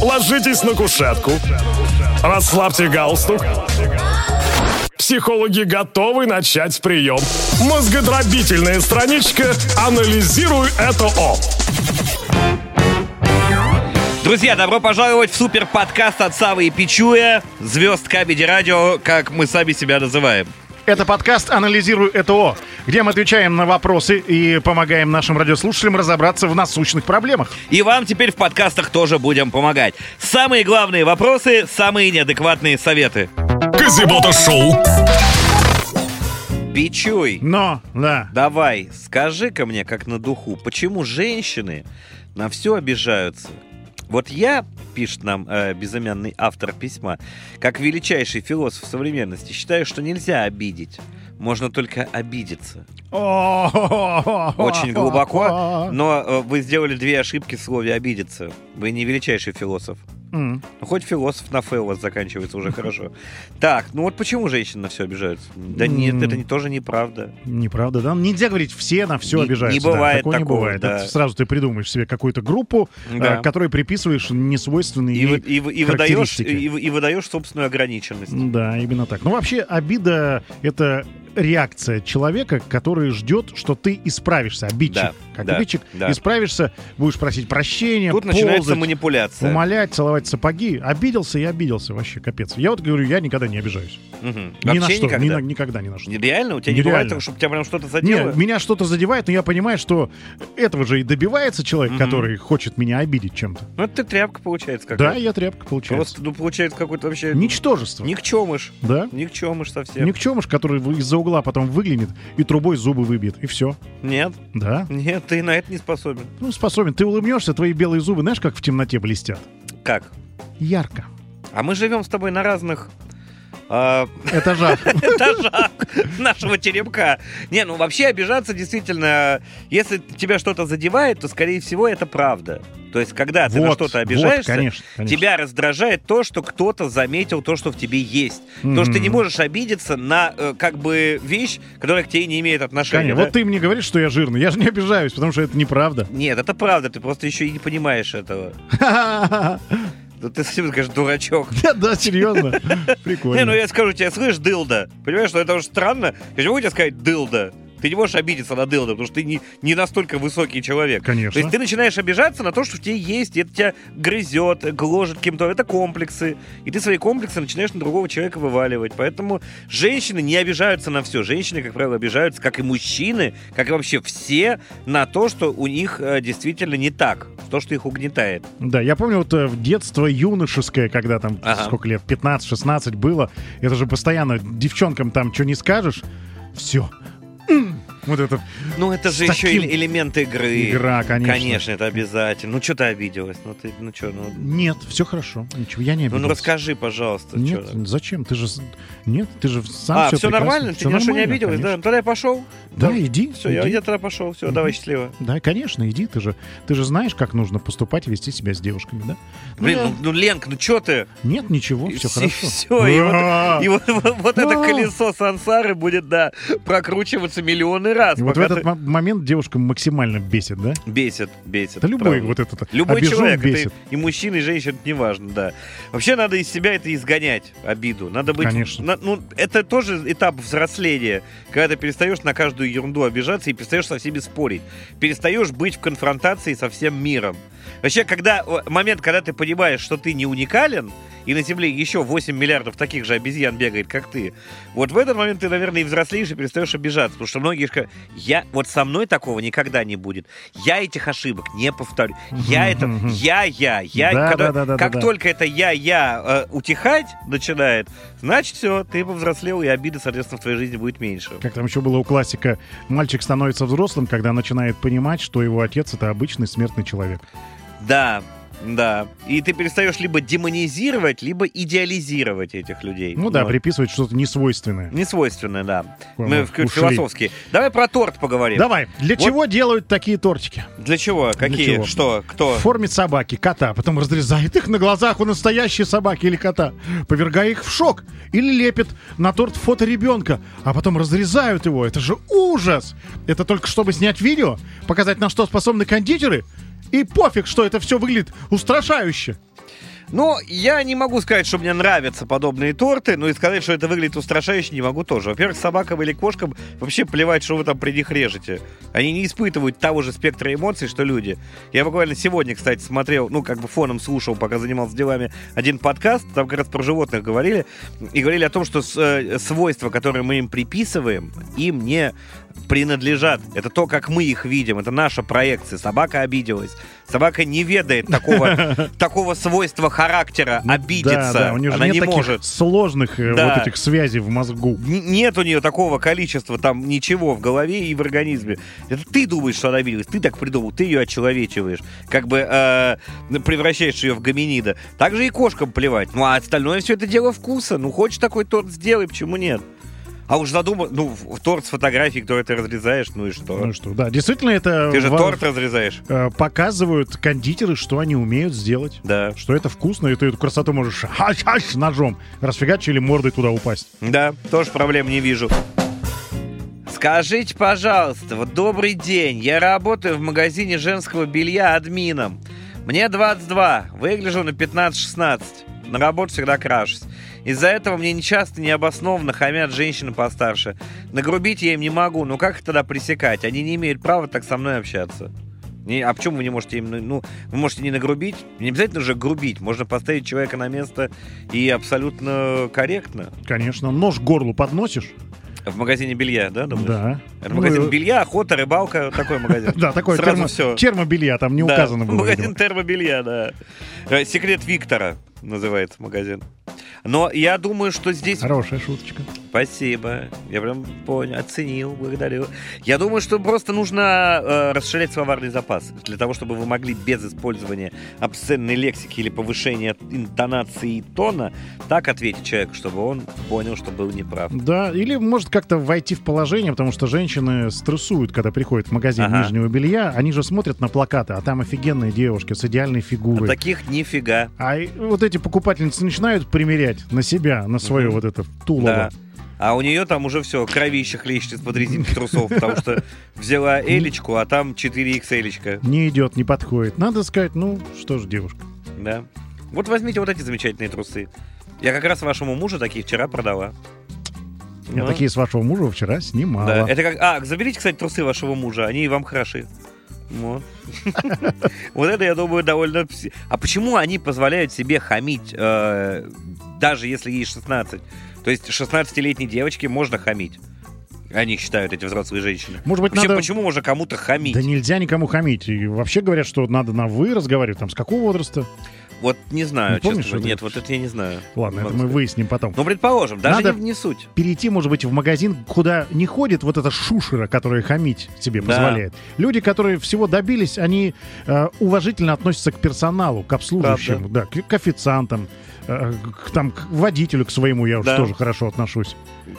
Ложитесь на кушетку. Расслабьте галстук. Психологи готовы начать прием. Мозгодробительная страничка «Анализируй это О». Друзья, добро пожаловать в супер подкаст от Савы и Пичуя, звезд Кабеди Радио, как мы сами себя называем. Это подкаст «Анализируй ЭТО», где мы отвечаем на вопросы и помогаем нашим радиослушателям разобраться в насущных проблемах. И вам теперь в подкастах тоже будем помогать. Самые главные вопросы, самые неадекватные советы. Казибота Шоу. Пичуй, Но, да, давай, скажи-ка мне, как на духу, почему женщины на все обижаются? Вот я, пишет нам э, безымянный автор письма, как величайший философ современности, считаю, что нельзя обидеть. Можно только обидеться. Очень глубоко, но э, вы сделали две ошибки в слове «обидеться». Вы не величайший философ. М. Ну, хоть философ на эф у вас заканчивается уже хорошо. Так, ну вот почему женщины на все обижаются? Да нет, это не, тоже неправда. Неправда, да? Нельзя говорить, все на все Не- обижаются. не да, бывает такого не бывает. да. Это сразу ты придумаешь себе какую-то группу, Да. э, которой приписываешь несвойственные И, ей и вы- и выдаешь, и, и выдаешь собственную ограниченность. Да, именно так. Ну, вообще, обида — это реакция человека, который ждет, что ты исправишься. Обидчик. Да, как да, обидчик. да. Исправишься, будешь просить прощения, Тут начинается ползать, манипуляция. умолять, целовать сапоги. Обиделся и обиделся. Вообще капец. Я вот говорю, я никогда не обижаюсь. Мгм. Ни на Вообще что. никогда. Ни на- никогда ни на что. Реально? У тебя не Нереально. бывает чтобы тебя прям что-то задело? Нет, меня что-то задевает, но я понимаю, что этого же и добивается человек, Мгм. который хочет меня обидеть чем-то. Ну, это ты тряпка получается Да, какая-то. я тряпка, получается. Просто, ну, получается какой-то вообще... Ничтожество. Никчемыш. Да? Никчемыш совсем. Никчемыш, который из-за угла потом выглянет и трубой зубы выбьет. И все. Нет, Да. нет, ты на это не способен. Ну, способен. Ты улыбнешься, твои белые зубы, знаешь, как в темноте блестят? Как? Ярко. А мы живем с тобой на разных а, Этажах. этажах нашего теремка. Не, ну вообще обижаться действительно, если тебя что-то задевает, то, скорее всего, это правда. То есть, когда ты на Вот, что-то вот, обижаешься, конечно, конечно. тебя раздражает то, что кто-то заметил то, что в тебе есть. То, что ты не можешь обидеться на э, как бы вещь, которая к тебе не имеет отношения. Конечно. да? Вот ты мне говоришь, что я жирный. Я же не обижаюсь, потому что это неправда. Нет, это правда, ты просто еще и не понимаешь этого. Да ты всем скажешь, дурачок. Да, да, серьезно. Не, ну Прикольно. я скажу тебе, слышь, дылда. Понимаешь, что это уже странно. Могу тебе сказать дылда. Ты не можешь обидеться на дылда, потому что ты не, не настолько высокий человек. То Конечно. есть ты начинаешь обижаться на то, что в тебе есть, и это тебя грызет, гложет кем-то. Это комплексы. И ты свои комплексы начинаешь на другого человека вываливать. Поэтому женщины не обижаются на все. Женщины, как правило, обижаются, как и мужчины, как и вообще все, на то, что у них э, действительно не так. То, что их угнетает. Да, я помню вот э, в детство юношеское, когда там Ага. сколько лет, 15-16 было, это же постоянно девчонкам там что не скажешь, все. Mm. Вот это Ну, это же еще таким- элемент игры. игра, конечно. Конечно, это обязательно. Ну, что ты обиделась? Ну, ты, ну, что, ну... Нет, все хорошо. Ничего, я не Ну, ну, обиделся. расскажи, пожалуйста. Нет, чё. зачем? Ты же... Нет, ты же сам А, все все нормально? Ты ни на что не обиделась? Да, тогда я пошел. Да, иди. Все, я, иди. я тогда пошел. Все, Мгм. давай счастливо. Да, конечно, иди. Ты же, ты же знаешь, как нужно поступать и вести себя с девушками, да? Ну, Блин, да. ну, ну, Ленка, ну что ты? Нет, ничего, все все- хорошо. всё, и вот- А, И вот, вот- вот это А. колесо сансары будет, да, прокручиваться миллионы раз. И вот в этот ты- мо- момент девушка максимально бесит, да? Бесит, бесит. Это любой правда. вот этот Любой обижен человек, это бесит. и мужчина, и женщина, это неважно, да. Вообще надо из себя это изгонять, обиду. Надо быть... Конечно. на- ну, это тоже этап взросления, когда ты перестаешь на каждую ерунду обижаться и перестаешь со всеми спорить. Перестаешь быть в конфронтации со всем миром. Вообще, когда момент, когда ты понимаешь, что ты не уникален, и на Земле еще 8 миллиардов таких же обезьян бегает, как ты, вот в этот момент ты, наверное, и взрослеешь, и перестаешь обижаться. Потому что многие же я, вот со мной такого никогда не будет. Я этих ошибок не повторю. Я это, я, я, я. Да, когда- да, да, да, как да, да. только это я, я э, утихать начинает, значит все, ты повзрослел, и обиды, соответственно, в твоей жизни будет меньше. Как там еще было у классика, мальчик становится взрослым, когда начинает понимать, что его отец это обычный смертный человек. Да, да. И ты перестаешь либо демонизировать, либо идеализировать этих людей. Ну да, Вот. приписывать что-то несвойственное. Несвойственное, да. Ой, Мы ушли. философские. Давай про торт поговорим. Давай, для Вот- чего делают такие тортики? Для чего? Какие? чего? Что? Кто? В форме собаки, кота, потом разрезает их на глазах у настоящей собаки или кота, повергая их в шок, или лепит на торт фото ребенка, а потом разрезают его. Это же ужас! Это только чтобы снять видео, показать, на что способны кондитеры, и пофиг, что это все выглядит устрашающе. Но я не могу сказать, что мне нравятся подобные торты, но и сказать, что это выглядит устрашающе, не могу тоже. Во-первых, собакам или кошкам вообще плевать, что вы там при них режете. Они не испытывают того же спектра эмоций, что люди. Я буквально сегодня, кстати, смотрел, ну, как бы фоном слушал, пока занимался делами, один подкаст, там как раз про животных говорили, и говорили о том, что э, свойства, которые мы им приписываем, им не принадлежат. Это то, как мы их видим. Это наша проекция. Собака обиделась. Собака не ведает такого, такого свойства характера обидеться. Да, да, у нее же Она нет не таких может. сложных э, Да. вот этих связей в мозгу. Н- Нет у нее такого количества там ничего в голове и в организме. Это ты думаешь, что она обиделась, ты так придумал, ты ее очеловечиваешь, как бы э, превращаешь ее в гоминида. Так же и кошкам плевать. Ну а остальное все это дело вкуса. Ну хочешь такой торт сделай, почему нет? А уж задумал, ну, в- торт с фотографией, который ты разрезаешь, ну и что? Ну что, да, действительно это ты же во- торт разрезаешь. э, показывают кондитеры, что они умеют сделать. Да. Что это вкусно, и ты эту красоту можешь хаш-хаш ножом расфигачить или мордой туда упасть. Да, тоже проблем не вижу. Скажите, пожалуйста, вот добрый день. Я работаю в магазине женского белья админом. Мне 22, выгляжу на 15-16. На работу всегда крашусь. Из-за этого мне нечасто необоснованно хамят женщины постарше. Нагрубить я им не могу, но как их тогда пресекать? Они не имеют права так со мной общаться. Не, а почему вы не можете им, ну, вы можете не нагрубить? Не обязательно же грубить, можно поставить человека на место и абсолютно корректно. Конечно, нож к горлу подносишь. В магазине белья, да, думаешь? Да. Это магазин Ну, белья, охота, рыбалка, такой магазин. Да, такой Сразу термо, все. термобелья, там не указано было. Магазин термобелья, да. Э, Секрет Виктора называется магазин. Но я думаю, что здесь... Хорошая шуточка. Спасибо. Я прям понял, оценил, благодарю. Я думаю, что просто нужно э, расширять словарный запас для того, чтобы вы могли без использования обсценной лексики или повышения интонации и тона так ответить человеку, чтобы он понял, что был неправ. Да, или может как-то войти в положение, потому что женщины стрессуют, когда приходят в магазин Ага. нижнего белья. Они же смотрят на плакаты, а там офигенные девушки с идеальной А фигурой. таких нифига. А вот эти покупательницы начинают примерять на себя, на свое Мгм. вот это тулово. Да. А у нее там уже все, кровище хлещет из-под резинки трусов, потому что взяла элечку, а там 4XL. Не идет, не подходит. Надо сказать, ну что ж, девушка. Да. Вот возьмите вот эти замечательные трусы. Я как раз вашему мужу такие вчера продала. Я Ну, такие с вашего мужа вчера снимала. Да, это как... А, заберите, кстати, трусы вашего мужа, они вам хороши. Вот. Вот это, я думаю, довольно... А почему они позволяют себе хамить, э, даже если ей 16? То есть 16-летней девочке можно хамить. Они считают, эти взрослые женщины. Может быть, Вообще, надо... почему можно кому-то хамить? Да нельзя никому хамить. И вообще говорят, что надо на «вы» разговаривать. Там с какого возраста? Вот не знаю, Не помнишь, честно. Нет, вот это я не знаю. Ладно, это мы сказать. выясним потом. Ну, предположим, даже Надо- не, не суть. перейти, может быть, в магазин, куда не ходит вот эта шушера, которая хамить себе Да. позволяет. Люди, которые всего добились, они э, уважительно относятся к персоналу, к обслуживающему, да, к, к официантам, э, к, там, к водителю, к своему я Да. тоже хорошо отношусь.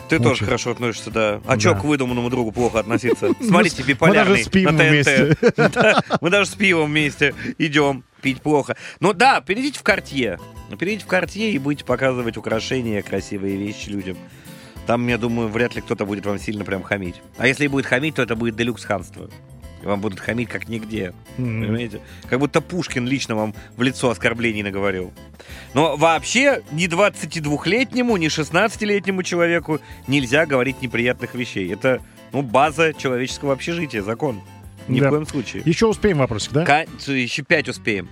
Ты Очень. тоже хорошо относишься, да. А Да. чё к выдуманному другу плохо относиться? Смотрите, Мы биполярный даже спим вместе. Мы даже с пивом вместе идем пить плохо. Ну да, перейдите в картье. Перейдите в картье и будете показывать украшения, красивые вещи людям. Там, я думаю, вряд ли кто-то будет вам сильно прям хамить. А если и будет хамить, то это будет делюкс хамство. И вам будут хамить как нигде. М. Понимаете? Как будто Пушкин лично вам в лицо оскорблений наговорил. Но вообще ни 22-летнему, ни 16-летнему человеку нельзя говорить неприятных вещей. Это ну, база человеческого общежития, закон. Ни Да. в коем случае. Еще успеем вопросик, да? Ка- Еще пять успеем.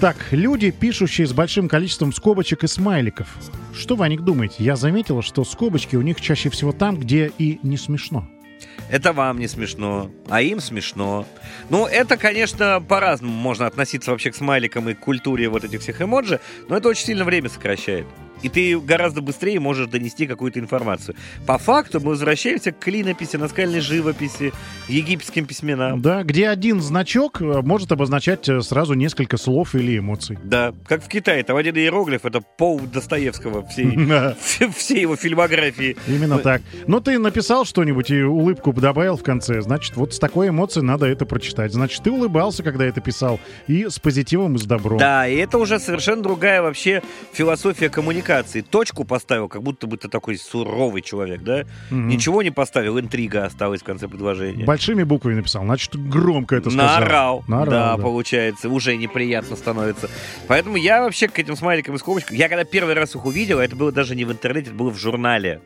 Так, люди, пишущие с большим количеством скобочек и смайликов. Что вы о них думаете? Я заметила, что скобочки у них чаще всего там, где и не смешно. Это вам не смешно, а им смешно. Ну, это, конечно, по-разному можно относиться вообще к смайликам и к культуре вот этих всех эмоджи, но это очень сильно время сокращает. И ты гораздо быстрее можешь донести какую-то информацию. По факту мы возвращаемся к клинописи, наскальной живописи, египетским письменам. Да, где один значок э, может обозначать э, сразу несколько слов или эмоций. Да, как в Китае, там один иероглиф, это пол Достоевского всей, всей его фильмографии. Именно так. Но ты написал что-нибудь и улыбку добавил в конце, значит, вот с такой эмоцией надо это прочитать. Значит, ты улыбался, когда это писал, и с позитивом, и с добром. Да, и это уже совершенно другая вообще философия коммуникации. Коммуникации. Точку поставил, как будто бы ты такой суровый человек, да? Мгм. Ничего не поставил, интрига осталась в конце предложения. Большими буквами написал, значит, громко это сказал. Наорал. Наорал, да, да. получается. Уже неприятно становится. Поэтому я вообще к этим смайликам и скобочкам... Я когда первый раз их увидел, это было даже не в интернете, это было в журнале.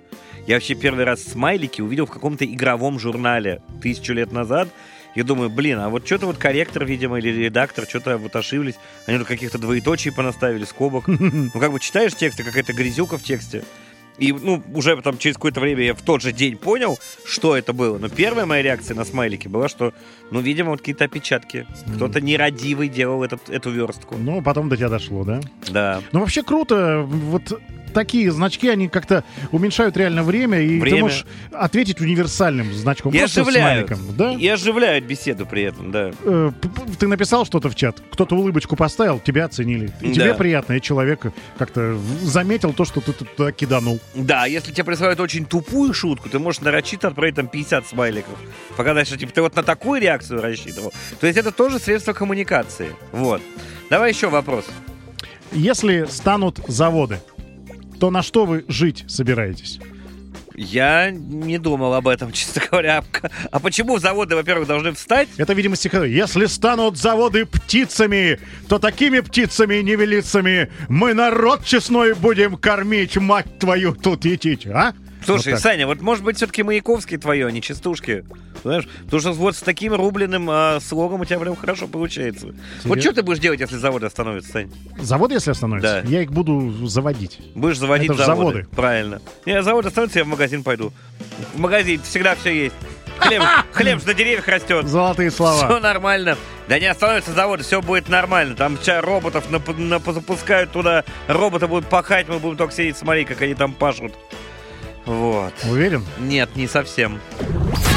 Я вообще первый раз смайлики увидел в каком-то игровом журнале тысячу лет назад. Я думаю, блин, а вот что-то вот корректор, видимо, или редактор, что-то вот ошиблись. Они тут каких-то двоеточий понаставили, скобок. Ну, как бы читаешь текст, и какая-то грязюка в тексте. И, ну, уже потом через какое-то время я в тот же день понял, что это было. Но первая моя реакция на смайлики была, что, ну, видимо, вот какие-то опечатки. Кто-то нерадивый делал этот, эту верстку. Ну, потом до тебя дошло, да? Да. Ну, вообще круто. Вот такие значки, они как-то уменьшают реально время, и ты Время. можешь ответить универсальным значком. И просто оживляют. смайликом, да? И оживляют беседу при этом, да. Э, Ты написал что-то в чат, кто-то улыбочку поставил, тебя оценили. И тебе Да. приятно, и человек как-то заметил то, что ты туда киданул. Да, если тебе присылают очень тупую шутку, ты можешь нарочито отправить там 50 смайликов. Показать, что типа ты вот на такую реакцию рассчитывал. То есть это тоже средство коммуникации. Вот. Давай еще вопрос. Если станут заводы, то на что вы жить собираетесь? Я не думал об этом, честно говоря. А почему заводы, во-первых, должны встать? Это, видимо, стихотворение. Если станут заводы птицами, то такими птицами и невелицами мы народ честной будем кормить, мать твою, тут етить, а? Слушай, Вот так. Саня, вот может быть все-таки Маяковский твое, а не частушки. Знаешь, потому что вот с таким рубленым а, слогом у тебя прям хорошо получается. Вот Серьезно? что ты будешь делать, если заводы остановятся, Сань? Заводы, если остановятся, Да. я их буду заводить. Будешь заводить Это заводы. заводы. Правильно. Не, заводы остановятся, я в магазин пойду. В магазин всегда все есть. Хлеб, хлеб же на деревьях растет. Золотые Все слова. нормально. Да не остановятся заводы, все будет нормально. Там сейчас роботов нап- нап- запускают туда, роботы будут пахать, мы будем только сидеть смотреть, как они там пашут. Вот. Уверен? Нет, не совсем.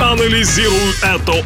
Анализируй это ок.